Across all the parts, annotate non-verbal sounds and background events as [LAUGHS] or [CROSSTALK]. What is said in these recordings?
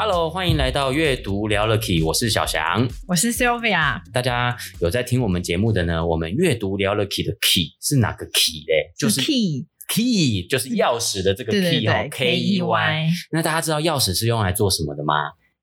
Hello，欢迎来到阅读聊了 Key，我是小翔，我是 Sylvia。大家有在听我们节目的呢？我们阅读聊了 Key 的 Key 是哪个 Key 嘞？就是 Key Key，就是钥匙的这个 Key 哦，K E Y。那大家知道钥匙是用来做什么的吗？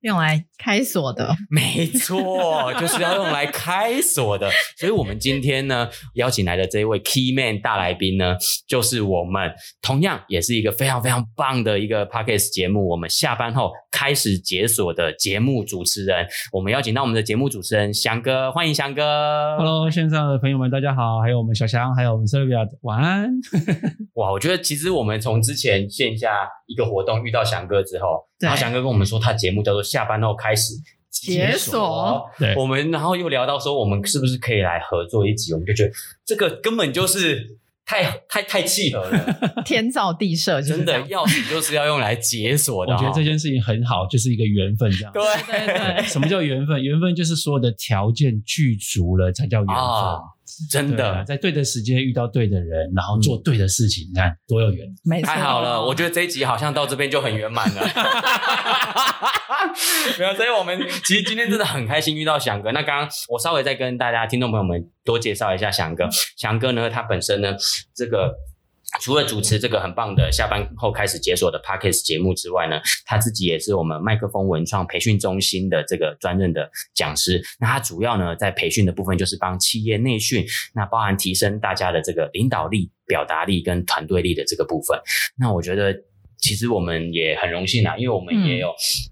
用来开锁的，[LAUGHS] 没错，就是要用来开锁的。[LAUGHS] 所以，我们今天呢，邀请来的这一位 Key Man 大来宾呢，就是我们同样也是一个非常非常棒的一个 Podcast 节目。我们下班后开始解锁的节目主持人，我们邀请到我们的节目主持人翔哥，欢迎翔哥。Hello，线上的朋友们，大家好，还有我们小翔，还有我们 Sylvia，晚安。[LAUGHS] 哇，我觉得其实我们从之前线下一个活动遇到翔哥之后。然后翔哥跟我们说，他节目叫做下班后开始解锁。对，我们然后又聊到说，我们是不是可以来合作一集？我们就觉得这个根本就是太太太契合了，[LAUGHS] 天造地设，真的钥匙就是要用来解锁的。我觉得这件事情很好，就是一个缘分这样。对对对，什么叫缘分？缘分就是所有的条件具足了才叫缘分。哦真的，在对的时间遇到对的人，然后做对的事情，嗯、你看多有缘，没，太好了！我觉得这一集好像到这边就很圆满了。[LAUGHS] 没有，所以我们其实今天真的很开心遇到翔哥。那刚刚我稍微再跟大家听众朋友们多介绍一下翔哥。翔哥呢，他本身呢，这个。除了主持这个很棒的下班后开始解锁的 Podcast 节目之外呢，他自己也是我们麦克风文创培训中心的这个专任的讲师。那他主要呢，在培训的部分就是帮企业内训，那包含提升大家的这个领导力、表达力跟团队力的这个部分。那我觉得。其实我们也很荣幸啊，因为我们也有，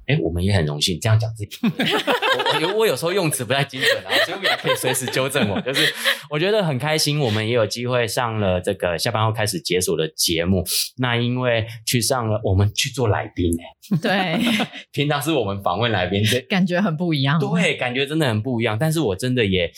哎、嗯，我们也很荣幸这样讲自己。我我我有时候用词不太精准啊，所以也可以随时纠正我。[LAUGHS] 就是我觉得很开心，我们也有机会上了这个下班后开始解锁的节目。那因为去上了，我们去做来宾哎，对，[LAUGHS] 平常是我们访问来宾，这感觉很不一样。对，感觉真的很不一样。但是我真的也。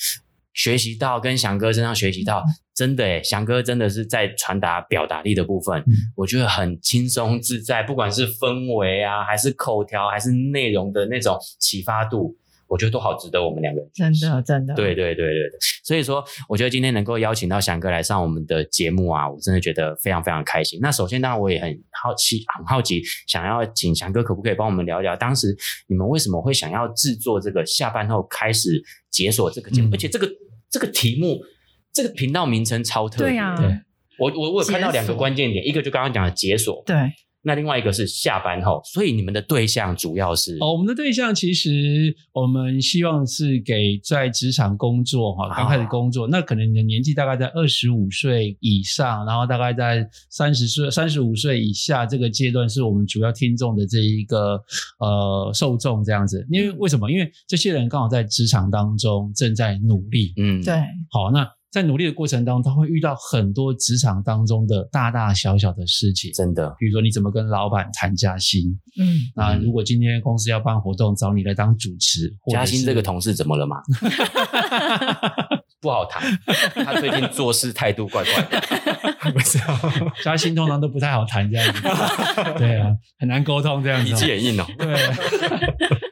学习到跟翔哥身上学习到，真的诶，翔哥真的是在传达表达力的部分，嗯、我觉得很轻松自在，不管是氛围啊，还是口条，还是内容的那种启发度，我觉得都好值得我们两个人。真的，真的，对对对对对。所以说，我觉得今天能够邀请到翔哥来上我们的节目啊，我真的觉得非常非常开心。那首先，当然我也很好奇，很好奇，想要请翔哥可不可以帮我们聊一聊，当时你们为什么会想要制作这个下班后开始解锁这个节目，嗯、而且这个。这个题目，这个频道名称超特别。对啊，对，我我我有看到两个关键点，一个就刚刚讲的解锁，对。那另外一个是下班后，所以你们的对象主要是？哦，我们的对象其实我们希望是给在职场工作哈，刚开始工作，哦、那可能你的年纪大概在二十五岁以上，然后大概在三十岁、三十五岁以下这个阶段，是我们主要听众的这一个呃受众这样子。因为为什么？因为这些人刚好在职场当中正在努力，嗯，对。好，那。在努力的过程当中，他会遇到很多职场当中的大大小小的事情，真的。比如说，你怎么跟老板谈加薪？嗯，那如果今天公司要办活动，找你来当主持，加薪这个同事怎么了嘛？[LAUGHS] 不好谈，他最近做事态度怪怪的，[LAUGHS] 不知道。加薪通常都不太好谈，这样子。[LAUGHS] 对啊，很难沟通这样子。脾气也硬哦。对。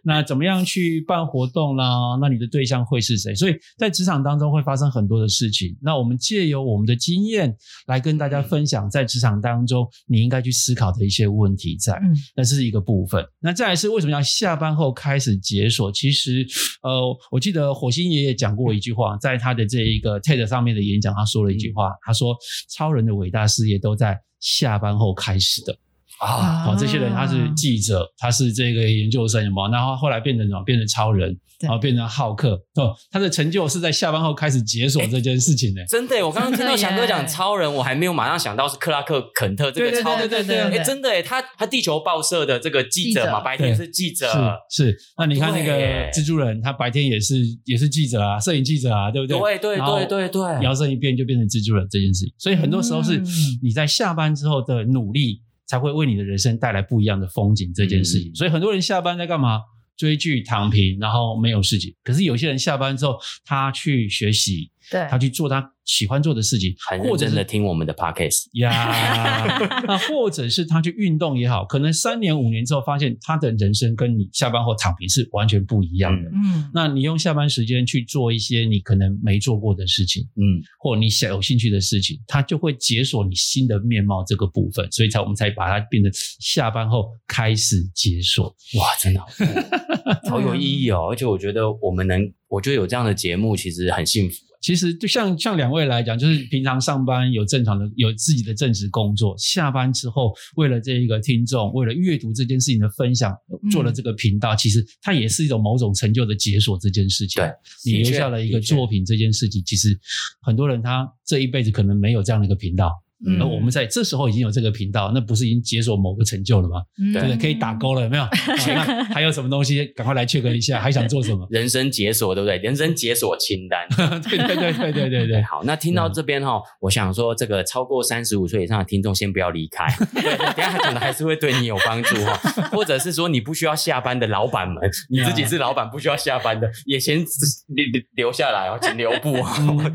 那怎么样去办活动啦？那你的对象会是谁？所以在职场当中会发生很多的事情。那我们借由我们的经验来跟大家分享，在职场当中你应该去思考的一些问题在。嗯，那这是一个部分。那再来是为什么要下班后开始解锁？其实，呃，我记得火星爷爷讲过一句话，在他的这一个 TED 上面的演讲，他说了一句话，他说：“超人的伟大事业都在下班后开始的。”啊，好，这些人他是记者，他是这个研究生，有没有？然后后来变成什么？变成超人，然后变成浩克。哦，他的成就是在下班后开始解锁这件事情呢。真的，我刚刚听到翔哥讲超人，我还没有马上想到是克拉克肯特这个超人。对对对对，哎，真的哎，他他地球报社的这个记者嘛，白天是记者，是是。那你看那个蜘蛛人，他白天也是也是记者啊，摄影记者啊，对不对？对对对对对。摇身一变就变成蜘蛛人这件事情，所以很多时候是你在下班之后的努力。才会为你的人生带来不一样的风景这件事情，嗯、所以很多人下班在干嘛？追剧、躺平，然后没有事情。可是有些人下班之后，他去学习，对，他去做他喜欢做的事情，很认真的听我们的 podcast 呀，那 [LAUGHS] 或者是他去运动也好，可能三年五年之后发现他的人生跟你下班后躺平是完全不一样的。嗯，那你用下班时间去做一些你可能没做过的事情，嗯，或你想有兴趣的事情，他就会解锁你新的面貌这个部分，所以才我们才把它变成下班后开始解锁。哇，真的好酷，[LAUGHS] 好有意义哦！而且我觉得我们能，我觉得有这样的节目其实很幸福。其实就像像两位来讲，就是平常上班有正常的有自己的正职工作，下班之后为了这一个听众，为了阅读这件事情的分享，做了这个频道，嗯、其实它也是一种某种成就的解锁。这件事情，对，你留下了一个作品，这件事情，其实很多人他这一辈子可能没有这样的一个频道。嗯，而我们在这时候已经有这个频道，那不是已经解锁某个成就了吗？嗯、对不对？可以打勾了，有没有？那 [LAUGHS] 还有什么东西？赶快来 check 一下，还想做什么？人生解锁，对不对？人生解锁清单。对对对对对对对。[LAUGHS] 好，那听到这边哈，我想说，这个超过三十五岁以上的听众先不要离开。[LAUGHS] 对，等下他可能还是会对你有帮助哈，或者是说你不需要下班的老板们，你自己是老板不需要下班的，也先留留下来哦，请留步。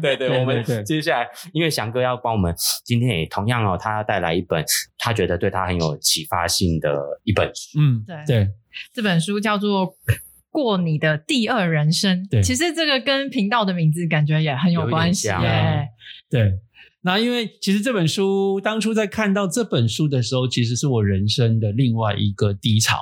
对对，我们接下来，因为翔哥要帮我们，今天也同样哦，他。带来一本他觉得对他很有启发性的一本书。嗯，对对，这本书叫做《过你的第二人生》。对，其实这个跟频道的名字感觉也很有关系。耶，对。那因为其实这本书当初在看到这本书的时候，其实是我人生的另外一个低潮。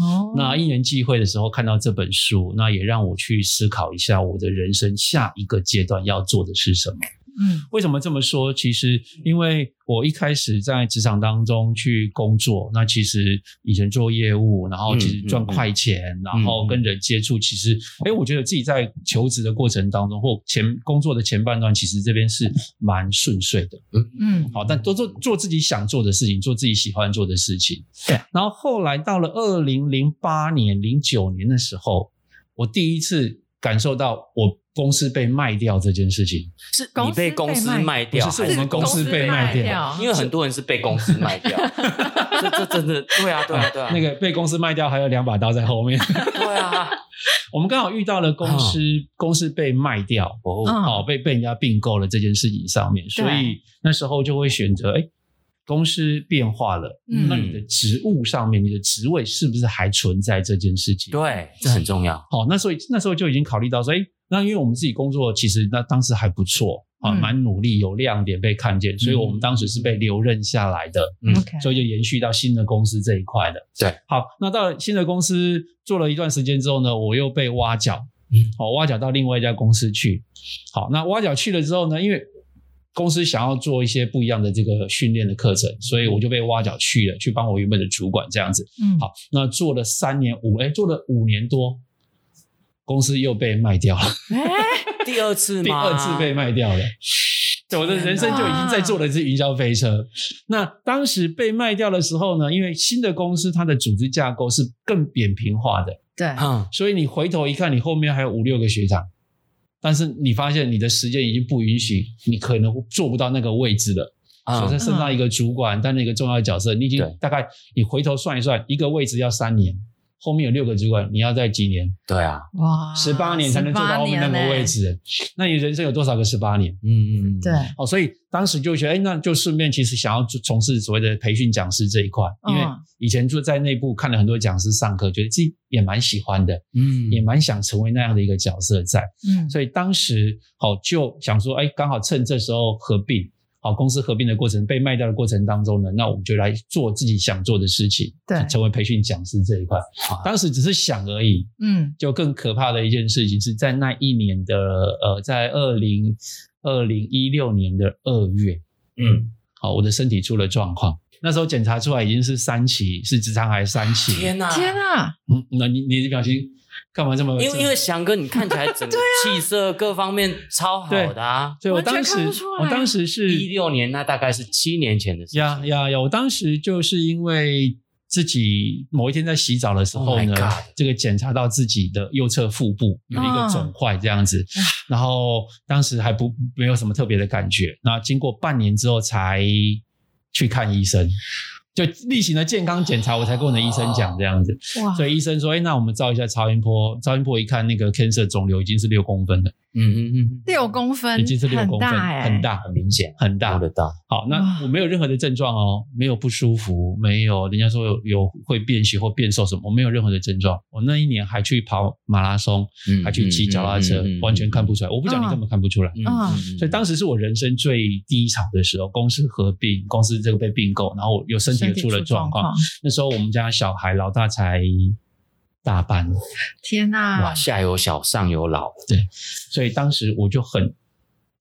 哦，那因缘际会的时候看到这本书，那也让我去思考一下我的人生下一个阶段要做的是什么。嗯，为什么这么说？其实因为我一开始在职场当中去工作，那其实以前做业务，然后其实赚快钱，嗯嗯、然后跟人接触，其实，哎，我觉得自己在求职的过程当中，或前工作的前半段，其实这边是蛮顺遂的。嗯嗯，好，但都做做自己想做的事情，做自己喜欢做的事情。对。然后后来到了二零零八年、零九年的时候，我第一次感受到我。公司被卖掉这件事情，是你被公司卖掉，是我们公司被卖掉。因为很多人是被公司卖掉，[LAUGHS] 这这真的对啊，对啊，对啊。那个被公司卖掉，还有两把刀在后面。[LAUGHS] 对啊，我们刚好遇到了公司公司被卖掉，哦，被被人家并购了这件事情上面，所以那时候就会选择哎。公司变化了，嗯，那你的职务上面，你的职位是不是还存在这件事情？对，这很重要。好，那所以那时候就已经考虑到说，哎，那因为我们自己工作其实那当时还不错啊，蛮努力，有亮点被看见，所以我们当时是被留任下来的，嗯，所以就延续到新的公司这一块的。对，好，那到了新的公司做了一段时间之后呢，我又被挖角，嗯，好，挖角到另外一家公司去。好，那挖角去了之后呢，因为公司想要做一些不一样的这个训练的课程，所以我就被挖角去了，去帮我原本的主管这样子。嗯，好，那做了三年五，哎，做了五年多，公司又被卖掉了。[LAUGHS] 哎，第二次吗？第二次被卖掉了。我的人生就已经在坐的是云霄飞车。那当时被卖掉的时候呢，因为新的公司它的组织架构是更扁平化的，对，嗯，所以你回头一看，你后面还有五六个学长。但是你发现你的时间已经不允许，你可能做不到那个位置了。啊，所以升到一个主管，担任一个重要的角色，你已经大概你回头算一算，一个位置要三年，后面有六个主管，你要在几年？对啊，哇，十八年才能做到后面那个位置。那你人生有多少个十八年？嗯嗯嗯，对。哦，所以当时就觉得，哎，那就顺便其实想要从事所谓的培训讲师这一块，因为以前就在内部看了很多讲师上课，觉得自己也蛮喜欢的，嗯，也蛮想成为那样的一个角色在，嗯，所以当时好就想说，哎，刚好趁这时候合并。好，公司合并的过程，被卖掉的过程当中呢，那我们就来做自己想做的事情，对，成为培训讲师这一块。好当时只是想而已，嗯，就更可怕的一件事情是在那一年的呃，在二零二零一六年的二月，嗯，好，我的身体出了状况，那时候检查出来已经是三期，是直肠癌三期。天哪，天哪，嗯，那你你的表情。干嘛这么？因为因为翔哥，你看起来整个 [LAUGHS] 气色各方面超好的啊！对，我当时我当时是一六年，那大概是七年前的事情。呀呀呀！我当时就是因为自己某一天在洗澡的时候呢，这个检查到自己的右侧腹部有一个肿块这样子，然后当时还不没有什么特别的感觉。那经过半年之后才去看医生。就例行的健康检查，我才跟我的医生讲这样子。哇！所以医生说，哎，那我们照一下超音波，超音波一看，那个 cancer 肿瘤已经是六公分了。嗯嗯嗯，六公分已经是六公分，很大欸，很大，很明显，很大，摸得到。好，那我没有任何的症状哦，没有不舒服，没有人家说有有会变形或变瘦什么，我没有任何的症状。我那一年还去跑马拉松，还去骑脚踏车，完全看不出来。我不讲你根本看不出来。嗯，所以当时是我人生最低潮的时候，公司合并，公司这个被并购，然后有身体出了状况。那时候我们家小孩老大才。大班，天哪！哇，下有小，上有老，对，所以当时我就很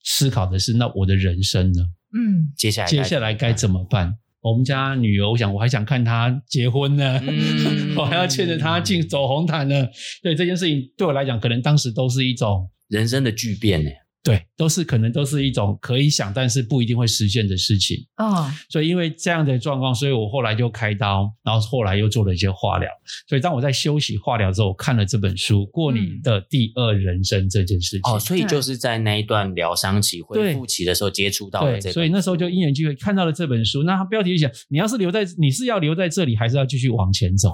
思考的是，那我的人生呢？嗯，接下来接下来该怎么办？我们家女儿，我想我还想看她结婚呢，嗯、[LAUGHS] 我还要牵着她进走红毯呢。对这件事情，对我来讲，可能当时都是一种人生的巨变呢。对，都是可能都是一种可以想，但是不一定会实现的事情。哦，所以因为这样的状况，所以我后来就开刀，然后后来又做了一些化疗。所以当我在休息化疗之后，我看了这本书《过你的第二人生》这件事情。哦，所以就是在那一段疗伤期、恢复期的时候接触到了这个。对，所以那时候就因缘机会看到了这本书。那他标题就讲：你要是留在，你是要留在这里，还是要继续往前走？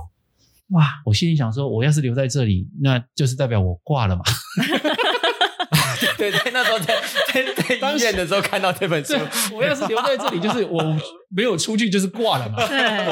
哇！我心里想说，我要是留在这里，那就是代表我挂了嘛。[LAUGHS] 对 [LAUGHS] 对，那时候在在在医院的时候看到这本书，我要是留在这里，就是我没有出去，就是挂了嘛。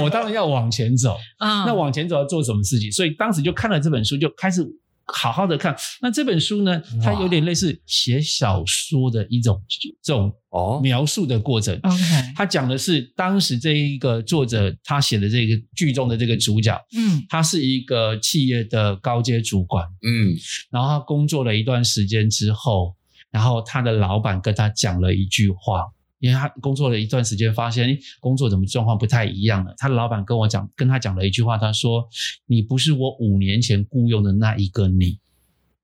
我当然要往前走。嗯，那往前走要做什么事情？所以当时就看了这本书，就开始。好好的看，那这本书呢，它有点类似写小说的一种这种哦。描述的过程。OK，他讲的是当时这一个作者他写的这个剧中的这个主角，嗯，他是一个企业的高阶主管，嗯，然后他工作了一段时间之后，然后他的老板跟他讲了一句话。因为他工作了一段时间，发现工作怎么状况不太一样了。他的老板跟我讲，跟他讲了一句话，他说：“你不是我五年前雇佣的那一个你，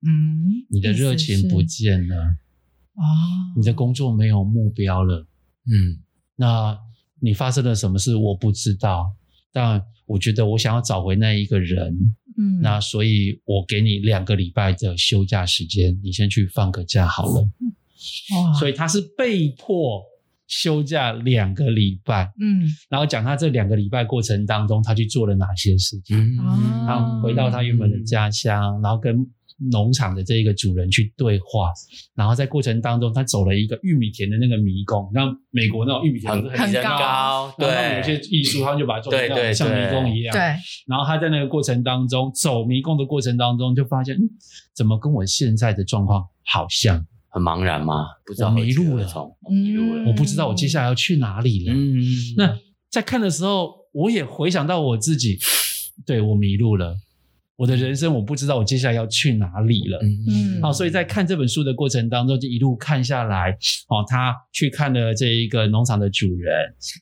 嗯，你的热情不见了，哦，你的工作没有目标了，嗯，那你发生了什么事我不知道，但我觉得我想要找回那一个人，嗯，那所以我给你两个礼拜的休假时间，你先去放个假好了，哇，所以他是被迫。”休假两个礼拜，嗯，然后讲他这两个礼拜过程当中，他去做了哪些事情，嗯，然后回到他原本的家乡，嗯，然后跟农场的这一个主人去对话，然后在过程当中，他走了一个玉米田的那个迷宫，那美国那种玉米田很高，对，然后有些艺术，他们就把它做成像迷宫一样，对，然后他在那个过程当中走迷宫的过程当中，就发现，嗯，怎么跟我现在的状况好像。很茫然吗？不知道迷路了，迷路了，我不知道我接下来要去哪里了。嗯，那在看的时候，我也回想到我自己，[SNIFFS] 对，我迷路了，我的人生我不知道我接下来要去哪里了。嗯，好，所以在看这本书的过程当中，就一路看下来，哦，他去看了这一个农场的主人，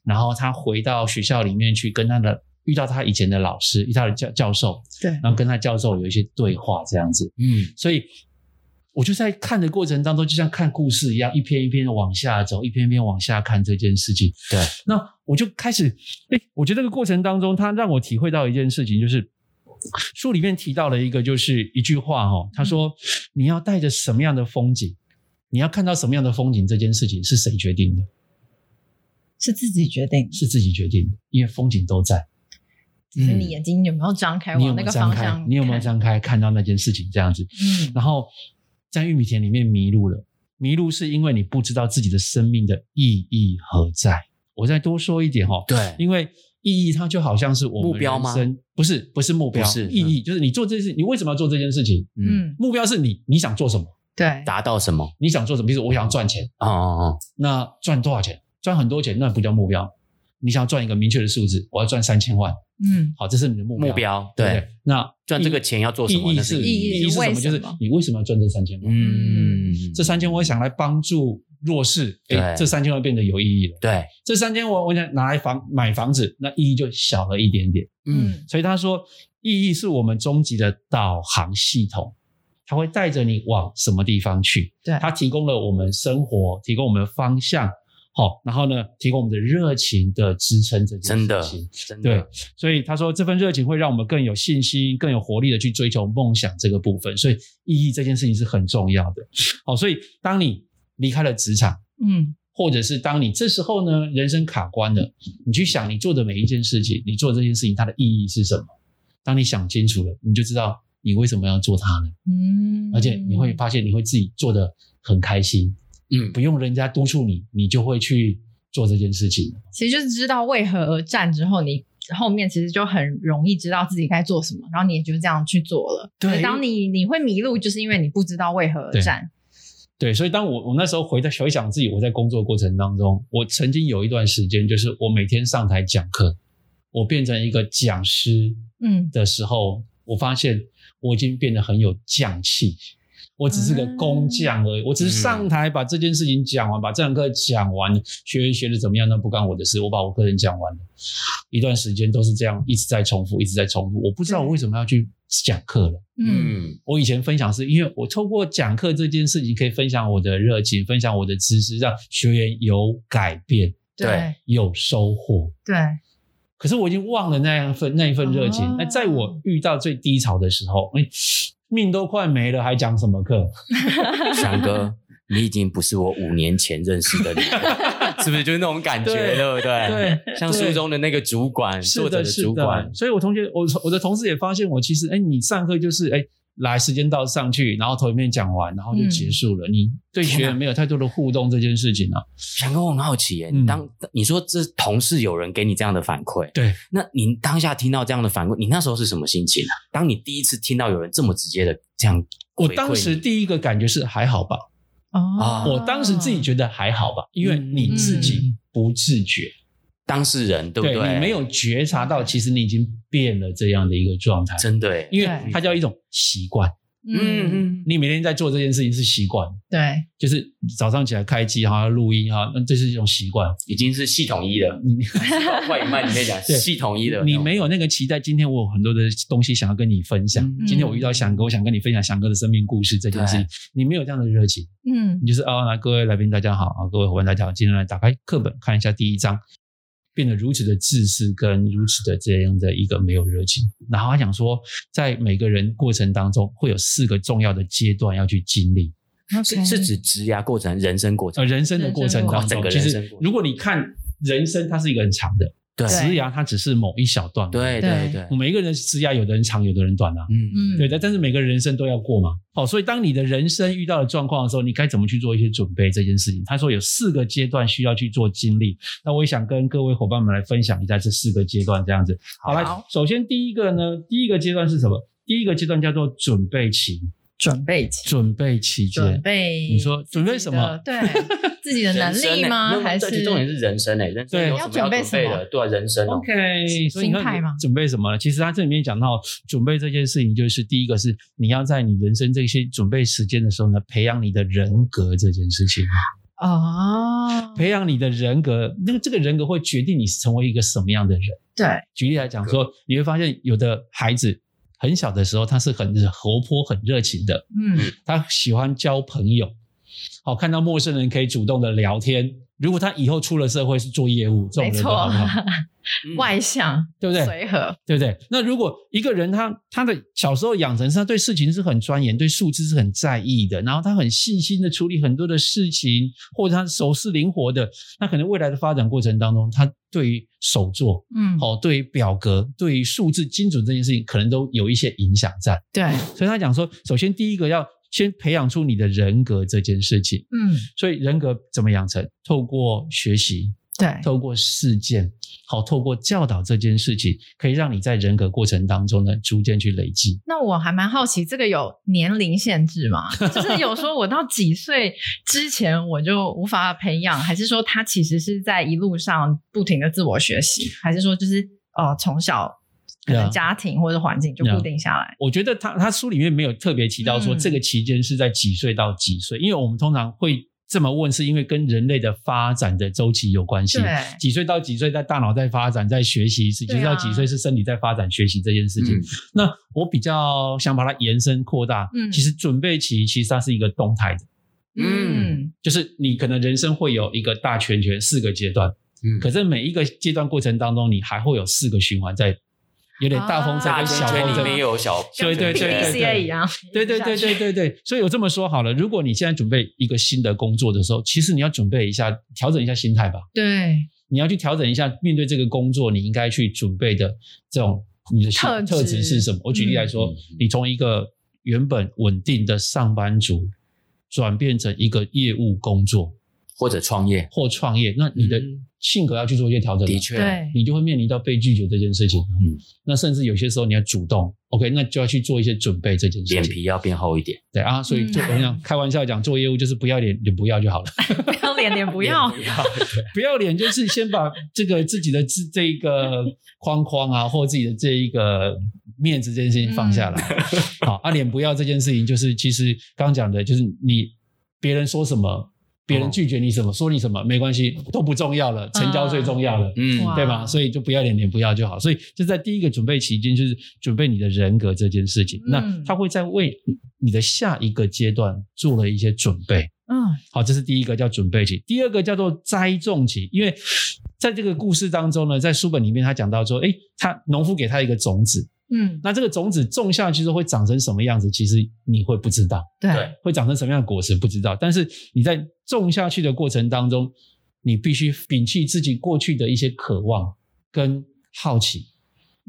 然后他回到学校里面去跟他的遇到他以前的老师，遇到的教教授，对，然后跟他教授有一些对话这样子。嗯，所以。我就在看的过程当中，就像看故事一样，一篇一篇的往下走，一篇一篇往下看这件事情。对，那我就开始，哎，我觉得这个过程当中，他让我体会到一件事情，就是书里面提到了一个，就是一句话哦，他说：“你要带着什么样的风景，你要看到什么样的风景，这件事情是谁决定的？是自己决定，是自己决定的，因为风景都在。只是你眼睛有没有张开，往那个方向？你有没有张开，看到那件事情这样子？嗯，然后。在玉米田里面迷路了，迷路是因为你不知道自己的生命的意义何在。我再多说一点哈，对，因为意义它就好像是我们人生，目标吗？不是，不是目标，是意义，就是你做这件事，你为什么要做这件事情？嗯，目标是你你想做什么？对，达到什么？你想做什么？比如说我想赚钱，哦哦哦，那赚多少钱？赚很多钱，那不叫目标。你想要赚一个明确的数字，我要赚三千万。嗯，好，这是你的目标。目标对，对，那赚这个钱要做什么？意义是意义是什么？就是你为什么要赚这三千万？嗯，这三千万我想来帮助弱势，哎，这三千万变得有意义了。对，这三千万我想拿来房买房子，那意义就小了一点点。嗯，所以他说，意义是我们终极的导航系统，它会带着你往什么地方去？对，它提供了我们生活，提供我们的方向。好，然后呢，提供我们的热情的支撑这件事情，真的，真的，对，所以他说这份热情会让我们更有信心、更有活力的去追求梦想这个部分，所以意义这件事情是很重要的。好，所以当你离开了职场，嗯，或者是当你这时候呢，人生卡关了，你去想你做的每一件事情，你做这件事情它的意义是什么？当你想清楚了，你就知道你为什么要做它了？嗯，而且你会发现你会自己做得很开心，嗯，不用人家督促你，你就会去做这件事情。其实就是知道为何而战之后，你后面其实就很容易知道自己该做什么，然后你也就这样去做了。对，当你你会迷路，就是因为你不知道为何而战。对，所以当我我那时候回到回想自己，我在工作过程当中，我曾经有一段时间，就是我每天上台讲课，我变成一个讲师，嗯的时候，嗯、我发现我已经变得很有匠气。我只是个工匠而已，嗯、我只是上台把这件事情讲完，嗯、把这堂课讲完，学员学的怎么样，那不干我的事。我把我个人讲完了，一段时间都是这样，一直在重复，一直在重复。我不知道我为什么要去讲课了。嗯，我以前分享是因为我透过讲课这件事情，可以分享我的热情，分享我的知识，让学员有改变，对，有收获，对。可是我已经忘了那样份那一份热情。那、哦、在我遇到最低潮的时候，哎。命都快没了，还讲什么课？[LAUGHS] 翔哥，你已经不是我五年前认识的你了，[LAUGHS] 是不是？就是那种感觉，对，对不对？对，像书中的那个主管，作者的主管。所以我同学，我我的同事也发现我，其实，哎，你上课就是，哎。来，时间到上去，然后头一遍讲完，然后就结束了。嗯、你对学员没有太多的互动这件事情啊？翔哥，我很好奇耶，你当、嗯、你说这同事有人给你这样的反馈，对，那你当下听到这样的反馈，你那时候是什么心情啊？当你第一次听到有人这么直接的这样，我当时第一个感觉是还好吧。哦，我当时自己觉得还好吧，因为你自己不自觉。嗯当事人对不对？你没有觉察到，其实你已经变了这样的一个状态。真的，因为它叫一种习惯。嗯嗯，你每天在做这件事情是习惯。对，就是早上起来开机哈，录音哈，那这是一种习惯，已经是系统一了。你快慢你可以讲 [LAUGHS] 系统一的。你没有那个期待，今天我有很多的东西想要跟你分享。今天我遇到翔哥，我想跟你分享翔哥的生命故事这件事情。你没有这样的热情。嗯，你就是啊，来各位来宾大家好啊，各位伙伴大家好，今天来打开课本看一下第一章。变得如此的自私，跟如此的这样的一个没有热情。然后他讲说，在每个人过程当中，会有四个重要的阶段要去经历。是是指职涯过程、人生过程、呃、人生的过程当中，其实如果你看人生，它是一个很长的。对，职涯它只是某一小段。对对对，每一个人职涯有的人长，有的人短啊。嗯嗯，对的。但是每个人生都要过嘛。好，所以当你的人生遇到了状况的时候，你该怎么去做一些准备这件事情？他说有四个阶段需要去做经历。那我也想跟各位伙伴们来分享一下这四个阶段，这样子。好，好来，首先第一个呢，第一个阶段是什么？第一个阶段叫做准备期。准备期，准备期间，准备，你说准备什么？对，自己的 [LAUGHS] 能力吗？还是重点是人生诶？人生有什么要准备什么？对，人生。OK，心态吗？准备什么？其实他这里面讲到准备这件事情，就是第一个是你要在你人生这些准备时间的时候呢，培养你的人格这件事情。哦，培养你的人格，那个这个人格会决定你成为一个什么样的人。对，举例来讲说，你会发现有的孩子。很小的时候，他是很活泼、很热情的。嗯，他喜欢交朋友，好，看到陌生人可以主动的聊天。如果他以后出了社会是做业务，这种人都很好。[LAUGHS] 外向，对不对？随和，对不对？那如果一个人他他的小时候养成是他对事情是很钻研，对数字是很在意的，然后他很细心的处理很多的事情，或者他手是灵活的，那可能未来的发展过程当中，他对于手作，嗯，好，对于表格，对于数字精准这件事情，可能都有一些影响在。对，所以他讲说，首先第一个要先培养出你的人格这件事情。嗯，所以人格怎么养成？透过学习。对，透过事件，好，透过教导这件事情，可以让你在人格过程当中呢，逐渐去累积。那我还蛮好奇，这个有年龄限制吗？[LAUGHS] 就是有说我到几岁之前我就无法培养，还是说他其实是在一路上不停的自我学习，还是说就是呃从小可能家庭或者环境就固定下来？嗯、我觉得他他书里面没有特别提到说这个期间是在几岁到几岁，嗯、因为我们通常会。这么问是因为跟人类的发展的周期有关系。几岁到几岁在大脑在发展，在学习，是几岁到几岁是身体在发展学习这件事情。嗯、那我比较想把它延伸扩大。嗯，其实准备期其实它是一个动态的。嗯，就是你可能人生会有一个大圈圈四个阶段。嗯，可是每一个阶段过程当中，你还会有四个循环在有点大风车跟小风车里面有小，对对对对对，一样，对对对对对对。所以我这么说好了，如果你现在准备一个新的工作的时候，其实你要准备一下，调整一下心态吧。对，你要去调整一下，面对这个工作，你应该去准备的这种你的特特质是什么？我举例来说，你从一个原本稳定的上班族转变成一个业务工作。或者创业，或创业，那你的性格要去做一些调整。的确，对，你就会面临到被拒绝这件事情。嗯，那甚至有些时候你要主动，OK，那就要去做一些准备这件事情。脸皮要变厚一点。对啊，所以就我讲开玩笑讲，做业务就是不要脸，脸 [LAUGHS] 不要就好了。不要脸，脸不要。不要脸就是先把这个自己的这这一个框框啊，或自己的这一个面子这件事情放下来。好，啊，脸不要这件事情，就是其实刚刚讲的，就是你别人说什么。别人拒绝你什么，说你什么没关系，都不重要了，成交最重要了，嗯，对吧？所以就不要脸脸不要就好。所以就在第一个准备期间，就是准备你的人格这件事情。嗯、那他会在为你的下一个阶段做了一些准备。嗯，好，这是第一个叫准备期。第二个叫做栽种期，因为在这个故事当中呢，在书本里面他讲到说，诶，他农夫给他一个种子。嗯，那这个种子种下去之后会长成什么样子？其实你会不知道，对，会长成什么样的果实不知道。但是你在种下去的过程当中，你必须摒弃自己过去的一些渴望跟好奇。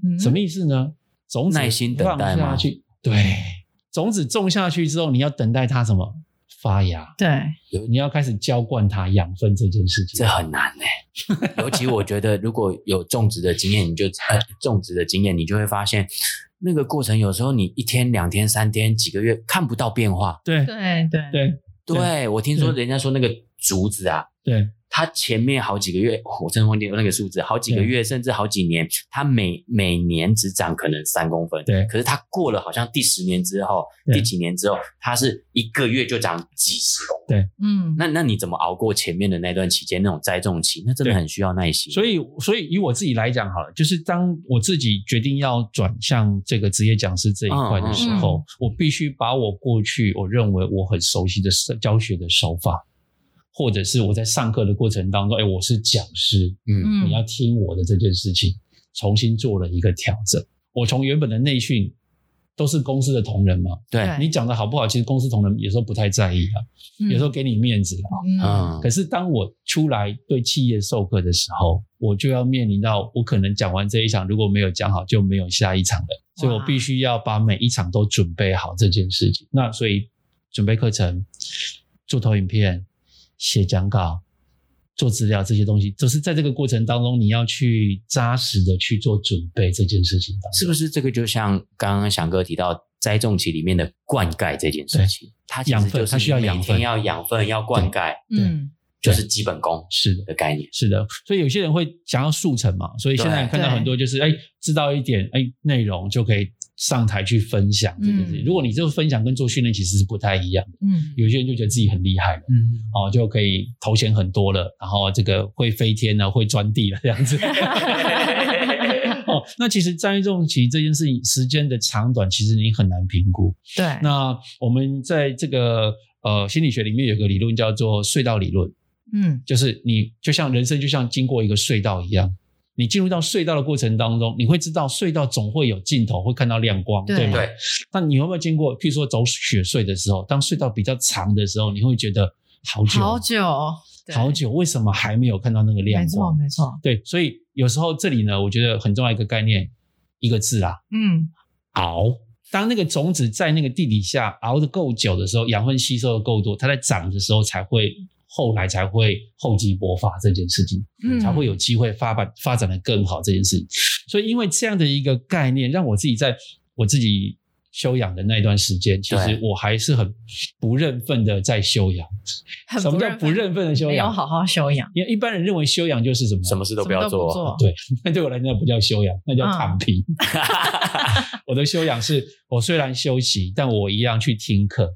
嗯，什么意思呢？种子耐心等待下去，对，种子种下去之后，你要等待它什么？发芽，对，你要开始浇灌它养分这件事情，这很难呢。[LAUGHS] 尤其我觉得，如果有种植的经验，你就呃 [LAUGHS] 种植的经验，你就会发现那个过程，有时候你一天、两天、三天、几个月看不到变化。对。对对。对，对。我听说人家说那个竹子啊，对。他前面好几个月，我真的忘记那个数字，好几个月甚至好几年，他每每年只长可能三公分。对。可是他过了好像第十年之后，第几年之后，他是一个月就长几十公分。对。嗯。那那你怎么熬过前面的那段期间那种栽种期？那真的很需要耐心。所以所以以我自己来讲好了，就是当我自己决定要转向这个职业讲师这一块的时候，嗯嗯、我必须把我过去我认为我很熟悉的教学的手法。或者是我在上课的过程当中，哎，我是讲师，嗯，你要听我的这件事情，重新做了一个调整。我从原本的内训都是公司的同仁嘛，对，你讲的好不好，其实公司同仁有时候不太在意啊，有时候给你面子啊，嗯。可是当我出来对企业授课的时候，我就要面临到我可能讲完这一场，如果没有讲好，就没有下一场了。所以我必须要把每一场都准备好这件事情。那所以准备课程，做投影片。写讲稿、做资料这些东西，都是在这个过程当中，你要去扎实的去做准备这件事情。是不是这个就像刚刚翔哥提到栽种期里面的灌溉这件事情？它养分，它需要养分，要养分，要灌溉，嗯，就是基本功是的概念。是的，所以有些人会想要速成嘛，所以现在看到很多就是哎，知道一点哎内容就可以。上台去分享这件事情，如果你这个分享跟做训练其实是不太一样的。嗯，有些人就觉得自己很厉害了，嗯，哦，就可以头衔很多了，然后这个会飞天了，会钻地了这样子。[LAUGHS] 哦，那其实栽种期这件事情时间的长短，其实你很难评估。对，那我们在这个呃心理学里面有个理论叫做隧道理论，嗯，就是你就像人生就像经过一个隧道一样。你进入到隧道的过程当中，你会知道隧道总会有尽头，会看到亮光，对，对吗？对。那你有没有经过？譬如说走雪隧的时候，当隧道比较长的时候，你会觉得好久，好久，好久，为什么还没有看到那个亮光？没错，没错。对，所以有时候这里呢，我觉得很重要一个概念，一个字啊，嗯，熬。当那个种子在那个地底下熬得够久的时候，养分吸收的够多，它在长的时候才会。后来才会厚积薄发这件事情，嗯，才会有机会发展发展的更好这件事情。所以，因为这样的一个概念，让我自己在我自己修养的那段时间，其实我还是很不认份的在修养。什么叫不认份的修养？要好好修养。因为一般人认为修养就是什么？什么事都不要做。做对，那 [LAUGHS] 对我来讲不叫修养，那叫躺平。嗯、[LAUGHS] 我的修养是我虽然休息，但我一样去听课。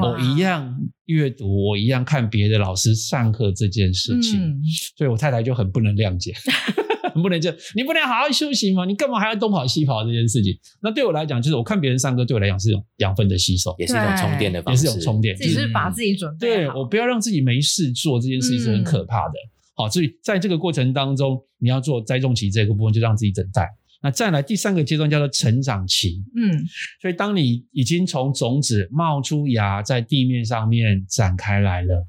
我一样阅读，我一样看别的老师上课这件事情，嗯、所以我太太就很不能谅解，[LAUGHS] 很不能就你不能好好休息吗？你干嘛还要东跑西跑这件事情？那对我来讲，就是我看别人上课，对我来讲是一种养分的吸收，也是一种充电的方式，也是一种充电，只是把自己准备好。对，我不要让自己没事做，这件事情是很可怕的。嗯、好，所以在这个过程当中，你要做栽种期这个部分，就让自己等待。那再来第三个阶段叫做成长期，嗯，所以当你已经从种子冒出芽，在地面上面展开来了，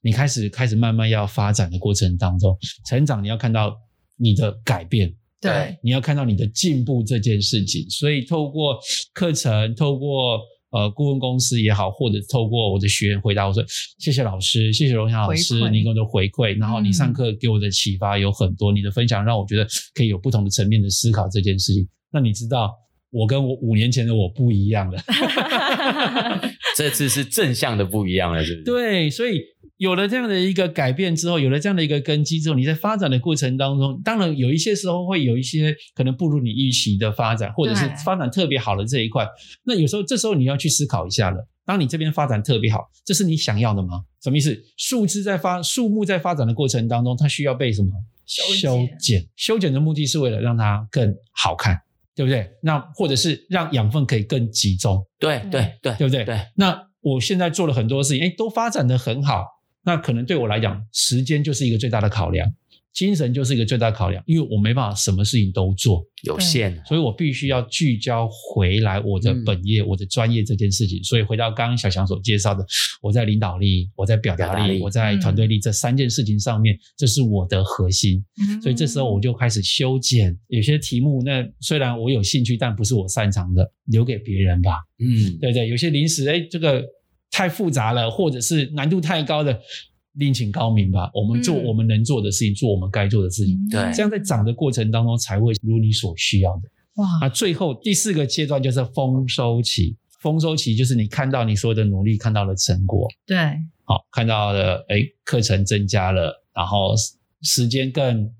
你开始开始慢慢要发展的过程当中，成长你要看到你的改变，对，你要看到你的进步这件事情，所以透过课程，透过。呃，顾问公司也好，或者透过我的学员回答我说：“谢谢老师，谢谢荣祥老师，你给我的回馈，然后你上课给我的启发有很多，嗯、你的分享让我觉得可以有不同的层面的思考这件事情。那你知道，我跟我五年前的我不一样了，[LAUGHS] [LAUGHS] 这次是正向的不一样了，是不是？对，所以。”有了这样的一个改变之后，有了这样的一个根基之后，你在发展的过程当中，当然有一些时候会有一些可能不如你预期的发展，或者是发展特别好的这一块。那有时候这时候你要去思考一下了。当你这边发展特别好，这是你想要的吗？什么意思？树枝在发，树木在发展的过程当中，它需要被什么修剪？修剪的目的是为了让它更好看，对不对？那或者是让养分可以更集中？对对对，对不对？对。那我现在做了很多事情，哎，都发展的很好。那可能对我来讲，时间就是一个最大的考量，精神就是一个最大的考量，因为我没办法什么事情都做，有限，所以我必须要聚焦回来我的本业、嗯、我的专业这件事情。所以回到刚刚小强所介绍的，我在领导力、我在表达力、力我在团队力这三件事情上面，嗯、这是我的核心。所以这时候我就开始修剪有些题目，那虽然我有兴趣，但不是我擅长的，留给别人吧。嗯，对对，有些临时，哎，这个。太复杂了，或者是难度太高的，另请高明吧。我们做我们能做的事情，嗯、做我们该做的事情。对，这样在长的过程当中才会如你所需要的。哇！那最后第四个阶段就是丰收期。丰收期就是你看到你所有的努力看到了成果。对，好，看到了，哎，课程增加了，然后时间更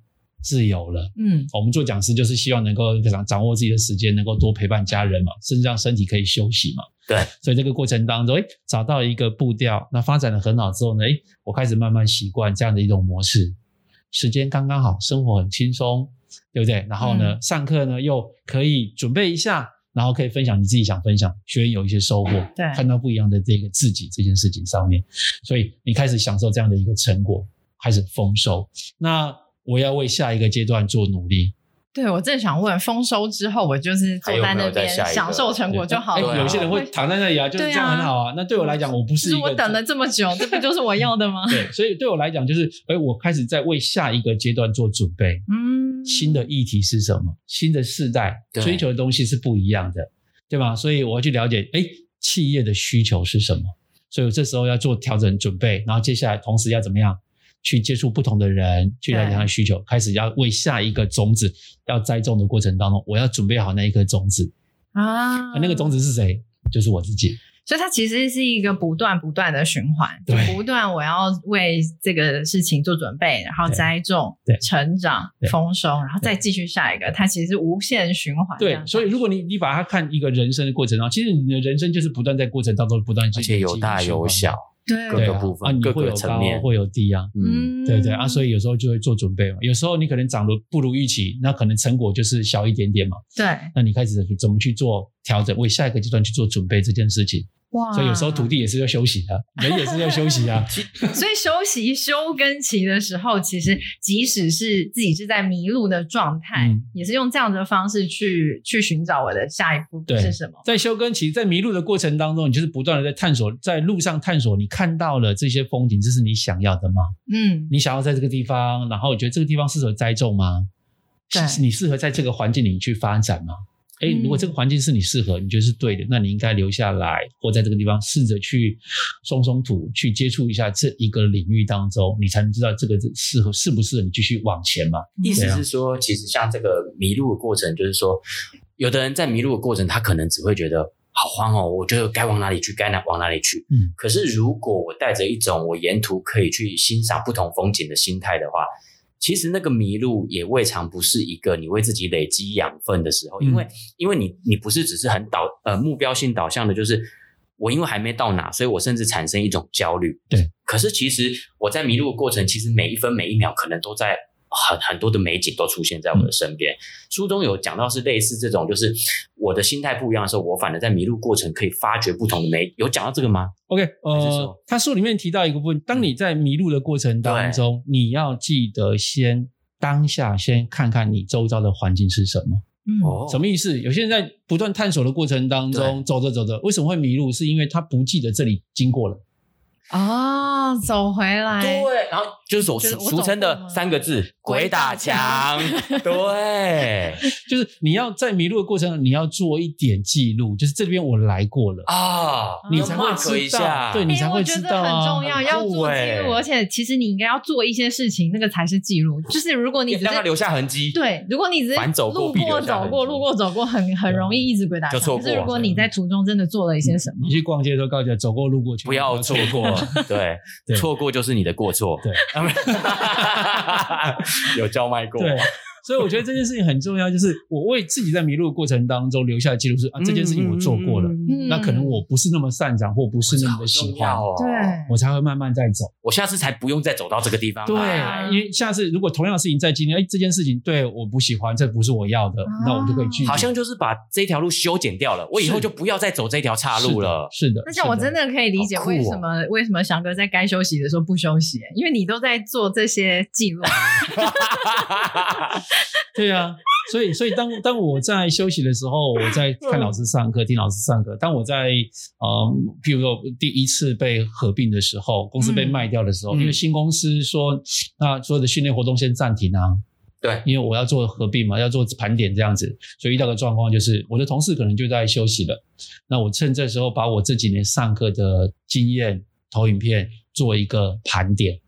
自由了。嗯，我们做讲师就是希望能够掌掌握自己的时间，能够多陪伴家人嘛，甚至让身体可以休息嘛。对，所以这个过程当中，哎，找到一个步调，那发展的很好之后呢，哎，我开始慢慢习惯这样的一种模式，时间刚刚好，生活很轻松，对不对？然后呢，嗯、上课呢又可以准备一下，然后可以分享你自己想分享，学员有一些收获，对，看到不一样的这个自己这件事情上面，所以你开始享受这样的一个成果，开始丰收。那我要为下一个阶段做努力。对，我正想问，丰收之后我就是坐在那边享受成果就好了。有些人会躺在那里啊，就是这样很好啊。那对我来讲，我不是我等了这么久，[LAUGHS] 这不就是我要的吗？对，所以对我来讲，就是哎，我开始在为下一个阶段做准备。嗯，新的议题是什么？新的世代追求的东西是不一样的，对吧？所以我要去了解，哎，企业的需求是什么？所以我这时候要做调整准备，然后接下来同时要怎么样？去接触不同的人，去了解他的需求，开始要为下一个种子要栽种的过程当中，我要准备好那一颗种子啊。那个种子是谁？就是我自己。所以它其实是一个不断不断的循环，对，不断我要为这个事情做准备，然后栽种、对成长、丰收，然后再继续下一个。它其实是无限循环。对，所以如果你你把它看一个人生的过程当中，其实你的人生就是不断在过程当中不断，而且有大有小。对，各个部分，啊，你会有高，会有低啊，嗯，对对啊，所以有时候就会做准备嘛。有时候你可能长得不如预期，那可能成果就是小一点点嘛。对，那你开始怎么去做调整，为下一个阶段去做准备这件事情。哇，所以有时候土地也是要休息的，人也是要休息啊。[LAUGHS] 所以休息休耕期的时候，其实即使是自己是在迷路的状态，嗯、也是用这样的方式去去寻找我的下一步是什么。在休耕期，在迷路的过程当中，你就是不断的在探索，在路上探索，你看到了这些风景，这是你想要的吗？嗯，你想要在这个地方，然后我觉得这个地方适合栽种吗？是，你适合在这个环境里去发展吗？哎，如果这个环境是你适合，你觉得是对的，那你应该留下来，或在这个地方试着去松松土，去接触一下这一个领域当中，你才能知道这个适合适不适合你继续往前嘛。意思是说，其实像这个迷路的过程，就是说，有的人在迷路的过程，他可能只会觉得好慌哦，我觉得该往哪里去，该哪往哪里去。嗯。可是如果我带着一种我沿途可以去欣赏不同风景的心态的话。其实那个迷路也未尝不是一个你为自己累积养分的时候，因为因为你你不是只是很导呃目标性导向的，就是我因为还没到哪，所以我甚至产生一种焦虑。对，可是其实我在迷路的过程，其实每一分每一秒可能都在。很很多的美景都出现在我的身边。嗯、书中有讲到是类似这种，就是我的心态不一样的时候，我反而在迷路过程可以发掘不同的美。有讲到这个吗？OK，呃，他书里面提到一个部分，当你在迷路的过程当中，嗯、你要记得先当下先看看你周遭的环境是什么。嗯，哦什么意思？有些人在不断探索的过程当中，走着走着，为什么会迷路？是因为他不记得这里经过了。哦，走回来，对，然后就是所就是我俗称的三个字 [LAUGHS] “鬼打墙”。[LAUGHS] 对。就是你要在迷路的过程中，你要做一点记录，就是这边我来过了，啊，你才会 mark 一知道下，对你才会知道啊很重要，要做记欸。录，而且其实你应该要做一些事情，那个才是记录。就是如果你只是让它留下痕迹。对，如果你只是凡走过路过走过路过走过，很很容易一直鬼打墙。就错过可是如果你在途中真的做了一些什么，你去逛街的时候，告诉你走过路过，不要错过，[LAUGHS] 对，对错过就是你的过错。对，[LAUGHS] 有叫卖过。对，所以我觉得这件事情很重要，就是我为自己在迷路的过程当中留下的记录，是啊，这件事情我做过了，嗯那可能我不是那么擅长，或不是那么的喜欢，哦。对，我才会慢慢再走。我下次才不用再走到这个地方。对哎，因为下次如果同样的事情再经历，哎，这件事情对我不喜欢，这不是我要的，那我就可以拒绝。好像就是把这条路修剪掉了，我以后就不要再走这条岔路了。是的，那像我真的的可以理解为什么、[LAUGHS] 为什么翔哥在该休息的时候不休息，因为你都在做这些记录。[LAUGHS] [LAUGHS] 对啊。所以，所以当当我在休息的时候，我在看老师上课，听老师上课。当我在呃，譬如说第一次被合并的时候，公司被卖掉的时候，嗯因为新公司说，那所有的训练活动先暂停啊。对，因为我要做合并嘛，要做盘点这样子，所以遇到的状况就是，我的同事可能就在休息了。那我趁这时候把我这几年上课的经验、投影片做一个盘点。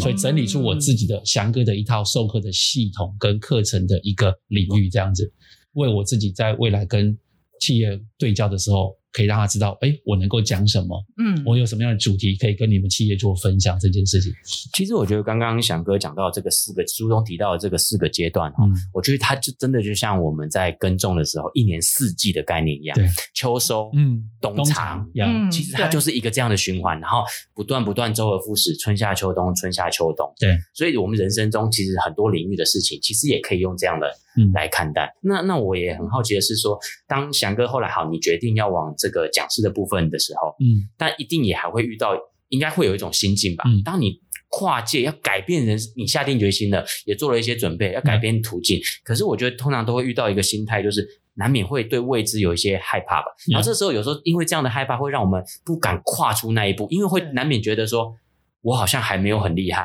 所以整理出我自己的翔哥的一套授课的系统跟课程的一个领域，这样子，为我自己在未来跟企业对焦的时候，可以让他知道，哎，我能够讲什么，嗯，我有什么样的主题可以跟你们企业做分享这件事情。其实我觉得刚刚翔哥讲到这个四个书中提到的这个四个阶段哈，嗯，我觉得它就真的就像我们在耕种的时候，一年四季的概念一样，对，秋收，嗯，冬冬藏嗯其实它就是一个这样的循环，然后不断不断周而复始，春夏秋冬，春夏秋冬。对，所以我们人生中其实很多领域的事情，其实也可以用这样的嗯来看待。那那我也很好奇的是说，当翔哥后来好，你决定要往这个讲师的部分的时候，嗯，但一定也还会遇到，应该会有一种心境吧？嗯当你跨界要改变人，你下定决心了，也做了一些准备，要改变途径。可是我觉得通常都会遇到一个心态，就是难免会对未知有一些害怕吧。然后这时候有时候因为这样的害怕，会让我们不敢跨出那一步，因为会难免觉得说，[LAUGHS] 我好像还没有很厉害，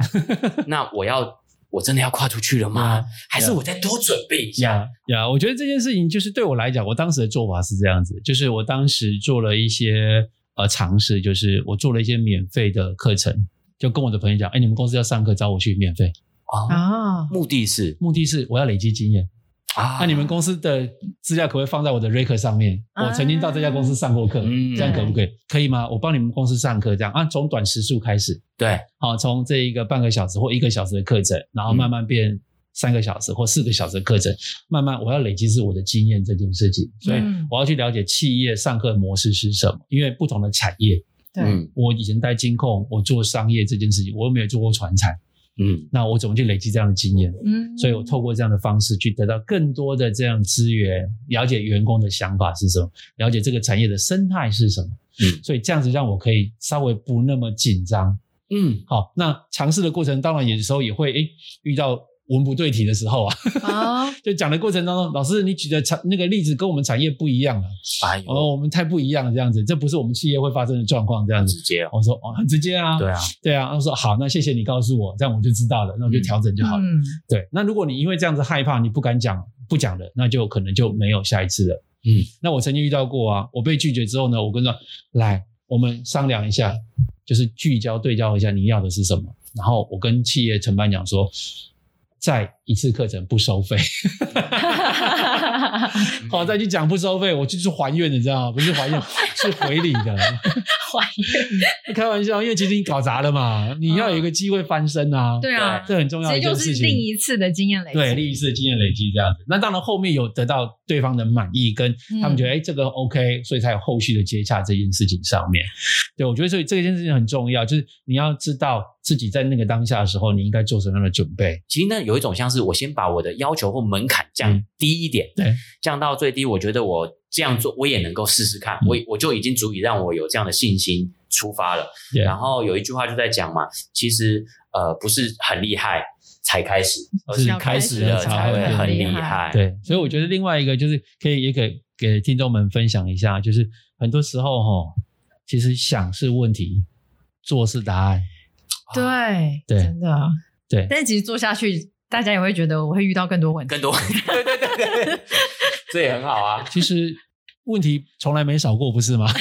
那我要我真的要跨出去了吗？Yeah, 还是我再多准备一下？呀呀，我觉得这件事情就是对我来讲，我当时的做法是这样子，就是我当时做了一些呃尝试，就是我做了一些免费的课程，就跟我的朋友讲，哎，你们公司要上课，找我去免费，哦，啊，目的是目的是我要累积经验。啊。那你们公司的资料可不可以放在我的 Rec 上面？啊。我曾经到这家公司上过课，嗯。这样可不可以？可以吗？我帮你们公司上课，这样。啊，从短时数开始，对，好，从这一个半个小时或一个小时的课程，然后慢慢变三个小时或四个小时的课程，慢慢我要累积是我的经验这件事情，所以嗯。我要去了解企业上课模式是什么，因为不同的产业，对，嗯我以前带金控，我做商业这件事情，我又没有做过传产，嗯那我怎么去累积这样的经验？嗯，所以我透过这样的方式去得到更多的这样资源，了解员工的想法是什么，了解这个产业的生态是什么。嗯，所以这样子让我可以稍微不那么紧张。嗯，好，那尝试的过程当然有的时候也会诶遇到文不对题的时候啊，啊，[LAUGHS] 就讲的过程当中，老师你举的产那个例子跟我们产业不一样啊，哎呦，哦，我们太不一样了，这样子，这不是我们企业会发生的状况，这样子。直接哦，我说哦，很直接啊，对啊，对啊，他说好，那谢谢你告诉我，这样我就知道了，那我就调整就好了。嗯。对，那如果你因为这样子害怕，你不敢讲，不讲了，那就可能就没有下一次了。嗯，那我曾经遇到过啊，我被拒绝之后呢，我跟他说来，我们商量一下，就是聚焦对焦一下你要的是什么。然后我跟企业承办讲说，再一次课程不收费，[LAUGHS] [LAUGHS] 好，再去讲不收费，我就是还愿的，你知道吗？不是还愿，[LAUGHS] 是回礼的。还愿，开玩笑，因为其实你搞砸了嘛，你要有一个机会翻身啊，对啊，这很重要的其实就一件事情。是另一次的经验累积，对，另一次的经验累积这样子。那当然后面有得到对方的满意，跟他们觉得哎、嗯这个 OK，所以才有后续的接洽这件事情上面。对，我觉得所以这件事情很重要，就是你要知道自己在那个当下的时候，你应该做什么样的准备。其实呢，有一种像是我先把我的要求或门槛降低一点，嗯对，降到最低，我觉得我这样做我也能够试试看，嗯。我我就已经足以让我有这样的信心出发了。然后有一句话就在讲嘛，其实呃不是很厉害，才开始，而是是。开始了了才会很厉害。对，所以我觉得另外一个就是可以也给给听众们分享一下，就是很多时候哈，其实想是问题，做是答案。对对。真的。对。但其实做下去，大家也会觉得我会遇到更多问题，更多，[LAUGHS] 对对对对，这也很好啊。其实问题从来没少过，不是吗？[LAUGHS]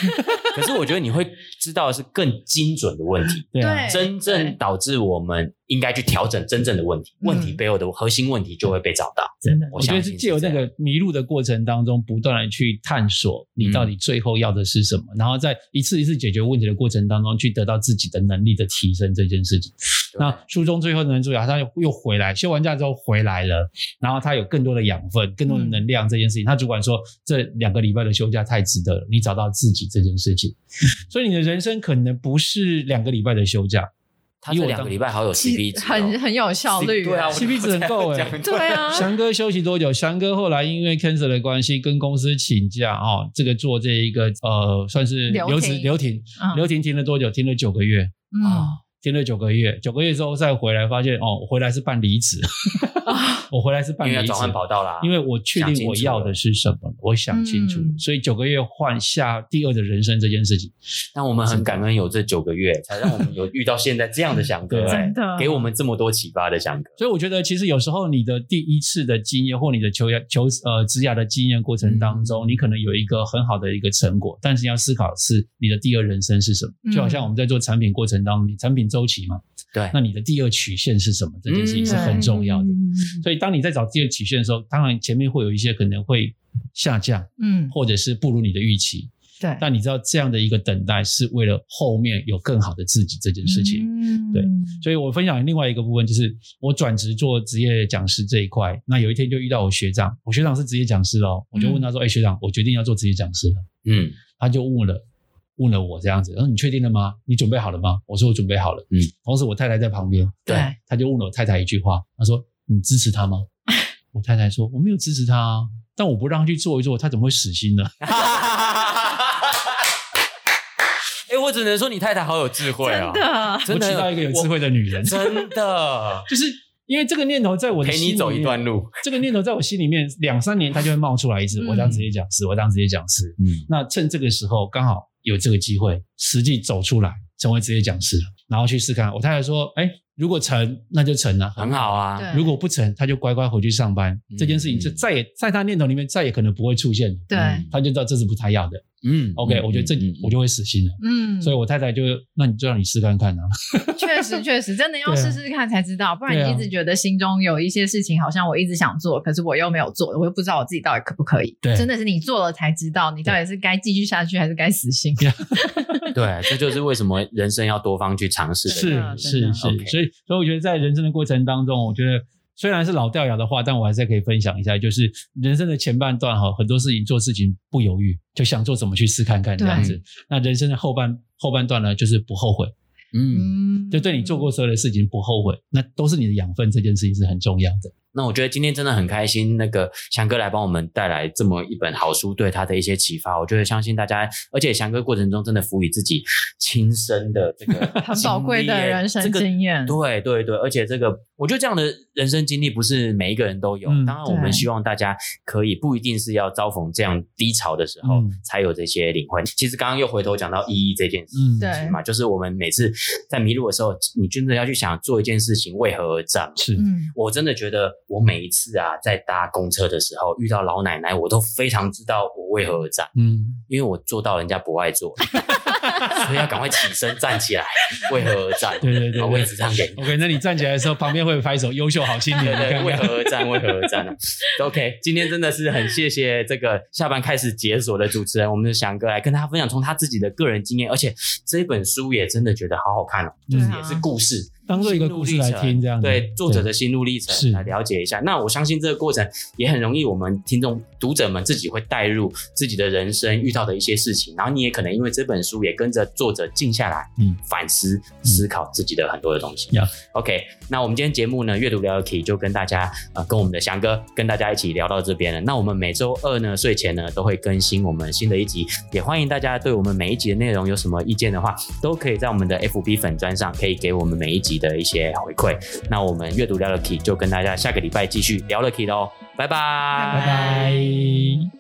可是我觉得你会知道的是更精准的问题，[LAUGHS] 对真正导致我们应该去调整真正的问题，嗯问题背后的核心问题就会被找到。真的。我我觉得是借由那个迷路的过程当中，不断的去探索你到底最后要的是什么，然后在一次一次解决问题的过程当中，去得到自己的能力的提升这件事情。那书中最后的男主角他又又回来，休完假之后回来了，然后他有更多的养分、更多的能量这件事情。他主管说，这两个礼拜的休假太值得了，你找到自己这件事情。[LAUGHS] 所以你的人生可能不是两个礼拜的休假，他这两个礼拜好有 CP 值哦，很很有效率，对啊 CP 值很够哎讲 [LAUGHS] 对啊，[LAUGHS] 翔哥休息多久？翔哥后来因为 cancer 的关系，跟公司请假哦，这个做这一个呃，算是留留职停留停，嗯留停停了多久？停了九个月，嗯，停了九个月，九个月之后再回来，发现哦，我回来是办离职，[LAUGHS] 我回来是办离因为转换职。跑道啦，因为我确定我要的是什么，我想清楚，嗯。所以九个月换下第二的人生这件事情，但我们很感恩有这九个月，才让我们有遇到现在这样的翔哥，[LAUGHS] 真的。给我们这么多启发的翔哥。所以我觉得，其实有时候你的第一次的经验，或你的求求呃职涯的经验过程当中，你可能有一个很好的一个成果，但是你要思考是你的第二人生是什么。就好像我们在做产品过程当中，你产品周期嘛，对，那你的第二曲线是什么？这件事情是很重要的。嗯所以当你在找第二曲线的时候，当然前面会有一些可能会下降，嗯，或者是不如你的预期。对，但你知道这样的一个等待是为了后面有更好的自己这件事情。嗯对所以我分享另外一个部分，就是我转职做职业讲师这一块。那有一天就遇到我学长，我学长是职业讲师哦，我就问他说：“哎、学长，我决定要做职业讲师了。嗯，”他就问了问了我这样子，然后：“你确定了吗？你准备好了吗？”我说：“我准备好了。”嗯，同时我太太在旁边，对，他就问了我太太一句话，他说：“你支持他吗？” [LAUGHS] 我太太说：“我没有支持他啊，但我不让他去做一做，他怎么会死心呢？” [LAUGHS] 哎，我只能说你太太好有智慧啊，真的，我真的娶到一个有智慧的女人，真的 [LAUGHS] 就是因为这个念头在我的心里陪你走一段路。这个念头在我心里面两三年，它就会冒出来一次。嗯我当职业讲师，我当职业讲师。嗯，那趁这个时候刚好有这个机会，实际走出来成为职业讲师，然后去试看。我太太说：“哎，如果成，那就成了，很好啊。如果不成，他就乖乖回去上班。嗯这件事情就再也在他念头里面再也可能不会出现了。对，他就知道这是不他要的。嗯 OK，、我觉得这嗯我就会死心了。嗯，所以我太太就，那你就让你试看看啊。[LAUGHS] 确实确实，真的要试试看才知道，不然你一直觉得心中有一些事情，好像我一直想做，可是我又没有做，我又不知道我自己到底可不可以。对真的是你做了才知道，你到底是该继续下去还是该死心。对，[LAUGHS] 这就是为什么人生要多方去尝试的是是是所以所以我觉得在人生的过程当中，我觉得虽然是老掉牙的话，但我还是可以分享一下，就是人生的前半段哈，很多事情做事情不犹豫，就想做什么去试看看这样子。那人生的后半后半段呢，就是不后悔，嗯，嗯就对你做过所有的事情不后悔，那都是你的养分，这件事情是很重要的。那我觉得今天真的很开心，那个翔哥来帮我们带来这么一本好书，对他的一些启发，我觉得相信大家，而且翔哥过程中真的赋予自己亲身的这个 [LAUGHS] 很宝贵的人生这个经验对对对，而且这个我觉得这样的人生经历不是每一个人都有，嗯当然我们希望大家可以不一定是要遭逢这样低潮的时候、嗯才有这些领会。其实刚刚又回头讲到意义这件事。嗯，对嘛，就是我们每次在迷路的时候，你真的要去想做一件事情为何而战。是，嗯，我真的觉得，我每一次啊，在搭公车的时候遇到老奶奶，我都非常知道我为何而站，嗯，因为我做到人家不爱坐，所以要赶快起身站起来，为何而站？对对对对把位置让给你。OK，那你站起来的时候，旁边会拍手，优秀好青年，对对，为。何而站？为何而站呢？OK，今天真的是很谢谢这个下班开始解锁的主持人，我们的翔哥来跟大家分享从他自己的个人经验，而且这本书也真的觉得好好看哦，就是也是故事，当做一个故事来听，这样对作者的心路历是程来了解一下。那我相信这个过程也很容易，我们听众读者们自己会带入自己的人生遇到的一些事情，然后你也可能因为这本书也跟着作者静下来，嗯反思思考自己的很多的东西。呀 OK，那我们今天节目呢，阅读聊聊 Key 就跟大家呃，跟我们的翔哥跟大家一起聊到这边了。那我们每周二呢睡前呢都会更新我们新的一集，也欢迎大家对我们每一集的内容有什么意见的话，都可以在我们的 FB 粉砖上可以给我们每一集的一些回馈。那我们阅读聊了 Key 就跟大家下个礼拜继续聊了 Key 喽，拜拜，拜拜。